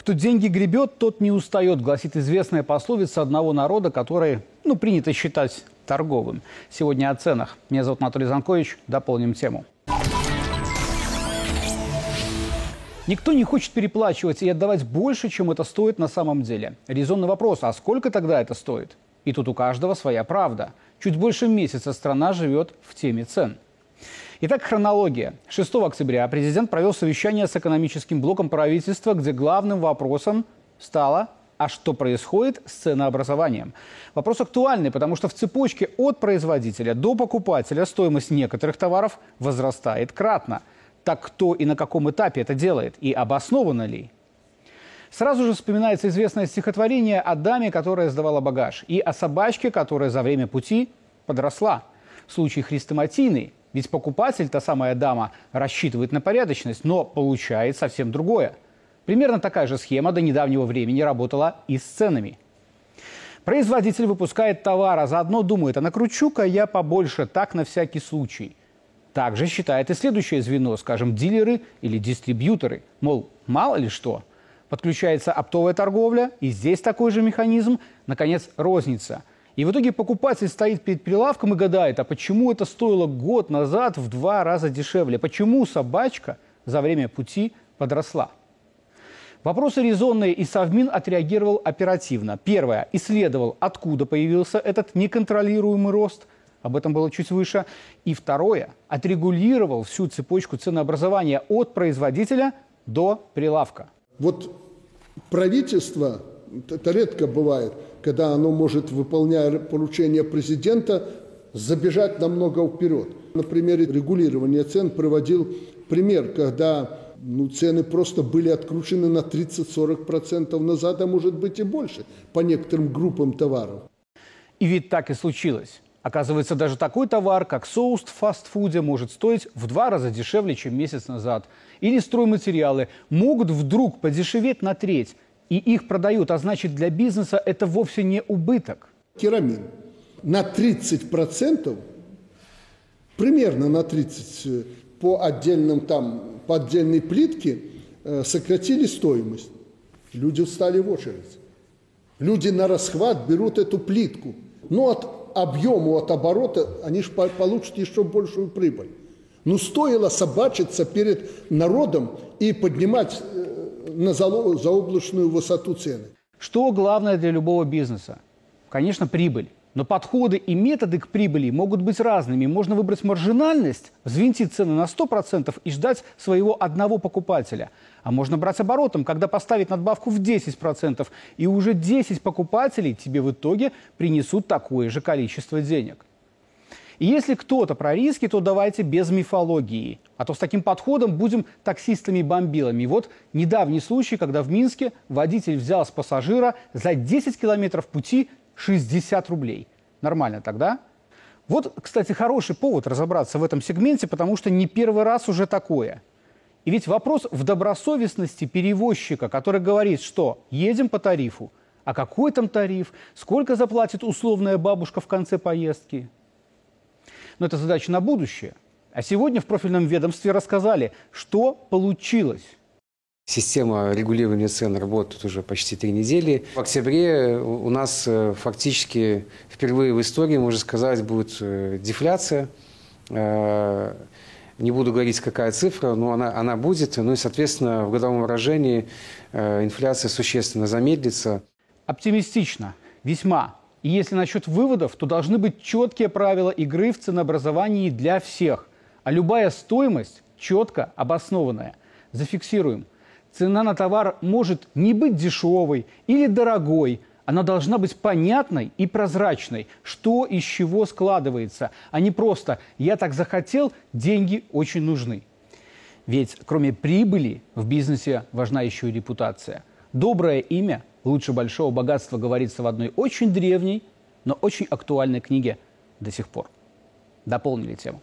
Кто деньги гребет, тот не устает, гласит известная пословица одного народа, который, ну, принято считать торговым. Сегодня о ценах. Меня зовут Анатолий Занкович. Дополним тему. Никто не хочет переплачивать и отдавать больше, чем это стоит на самом деле. Резонный вопрос, а сколько тогда это стоит? И тут у каждого своя правда. Чуть больше месяца страна живет в теме цен. Итак, хронология. 6 октября президент провел совещание с экономическим блоком правительства, где главным вопросом стало а что происходит с ценообразованием? Вопрос актуальный, потому что в цепочке от производителя до покупателя стоимость некоторых товаров возрастает кратно. Так кто и на каком этапе это делает? И обосновано ли? Сразу же вспоминается известное стихотворение о даме, которая сдавала багаж, и о собачке, которая за время пути подросла. Случай хрестоматийный, ведь покупатель, та самая дама, рассчитывает на порядочность, но получает совсем другое. Примерно такая же схема до недавнего времени работала и с ценами. Производитель выпускает товар, а заодно думает, а накручу-ка я побольше, так на всякий случай. Также считает и следующее звено, скажем, дилеры или дистрибьюторы. Мол, мало ли что – подключается оптовая торговля, и здесь такой же механизм, наконец, розница. И в итоге покупатель стоит перед прилавком и гадает, а почему это стоило год назад в два раза дешевле? Почему собачка за время пути подросла? Вопросы резонные, и Совмин отреагировал оперативно. Первое. Исследовал, откуда появился этот неконтролируемый рост. Об этом было чуть выше. И второе. Отрегулировал всю цепочку ценообразования от производителя до прилавка. Вот правительство, это редко бывает, когда оно может, выполняя поручение президента, забежать намного вперед. На примере регулирования цен приводил пример, когда ну, цены просто были откручены на 30-40% назад, а может быть и больше по некоторым группам товаров. И ведь так и случилось. Оказывается, даже такой товар, как соус в фастфуде, может стоить в два раза дешевле, чем месяц назад. Или стройматериалы могут вдруг подешеветь на треть, и их продают, а значит для бизнеса это вовсе не убыток. Керамин на 30%, примерно на 30% по отдельным там, по отдельной плитке э, сократили стоимость. Люди встали в очередь. Люди на расхват берут эту плитку. Ну, от объему, от оборота, они же получат еще большую прибыль. Ну, стоило собачиться перед народом и поднимать э, на заоблачную высоту цены. Что главное для любого бизнеса? Конечно, прибыль. Но подходы и методы к прибыли могут быть разными. Можно выбрать маржинальность, взвинтить цены на 100% и ждать своего одного покупателя. А можно брать оборотом, когда поставить надбавку в 10%, и уже 10 покупателей тебе в итоге принесут такое же количество денег. И если кто-то про риски, то давайте без мифологии. А то с таким подходом будем таксистами-бомбилами. Вот недавний случай, когда в Минске водитель взял с пассажира за 10 километров пути 60 рублей. Нормально тогда? Вот, кстати, хороший повод разобраться в этом сегменте, потому что не первый раз уже такое. И ведь вопрос в добросовестности перевозчика, который говорит, что едем по тарифу, а какой там тариф, сколько заплатит условная бабушка в конце поездки. Но это задача на будущее. А сегодня в профильном ведомстве рассказали, что получилось. Система регулирования цен работает уже почти три недели. В октябре у нас э, фактически впервые в истории, можно сказать, будет э, дефляция. Э, не буду говорить, какая цифра, но она, она будет. Ну и, соответственно, в годовом выражении инфляция существенно замедлится. Оптимистично. Весьма. И если насчет выводов, то должны быть четкие правила игры в ценообразовании для всех. А любая стоимость четко обоснованная. Зафиксируем – Цена на товар может не быть дешевой или дорогой, она должна быть понятной и прозрачной, что из чего складывается, а не просто «я так захотел, деньги очень нужны». Ведь кроме прибыли в бизнесе важна еще и репутация. Доброе имя лучше большого богатства говорится в одной очень древней, но очень актуальной книге до сих пор. Дополнили тему.